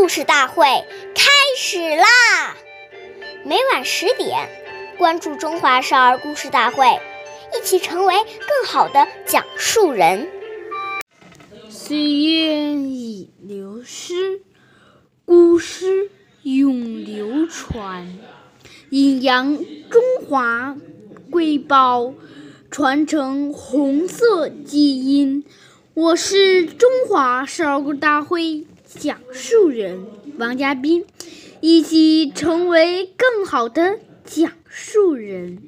故事大会开始啦！每晚十点，关注《中华少儿故事大会》，一起成为更好的讲述人。岁月已流失，古诗永流传，阴阳中华瑰宝，传承红色基因。我是中华少儿故事大会讲述人王嘉宾，一起成为更好的讲述人。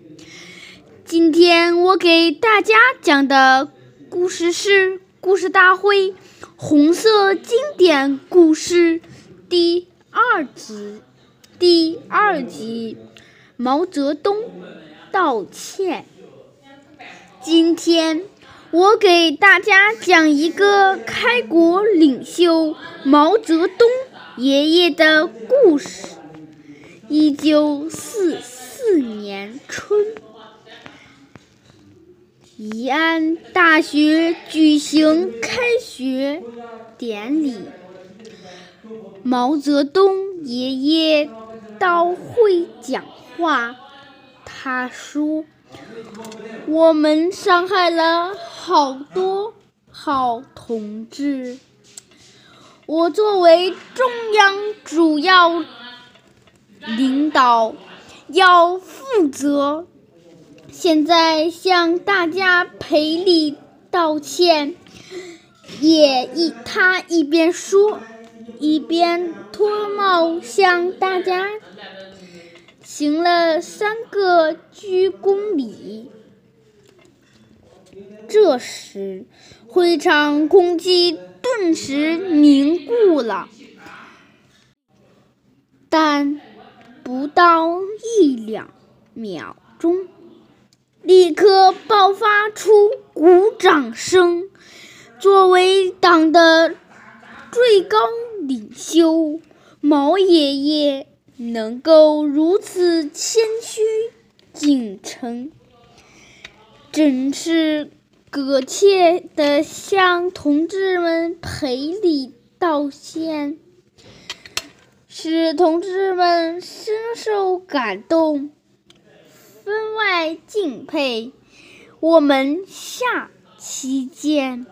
今天我给大家讲的故事是《故事大会红色经典故事》第二集第二集毛泽东道歉。今天。我给大家讲一个开国领袖毛泽东爷爷的故事。一九四四年春，宜安大学举行开学典礼，毛泽东爷爷到会讲话，他说。我们伤害了好多好同志，我作为中央主要领导要负责。现在向大家赔礼道歉，也一他一边说，一边脱帽向大家。行了三个鞠躬礼，这时会场空气顿时凝固了，但不到一两秒钟，立刻爆发出鼓掌声。作为党的最高领袖，毛爷爷。能够如此谦虚谨诚，真是恳切的向同志们赔礼道歉，使同志们深受感动，分外敬佩。我们下期见。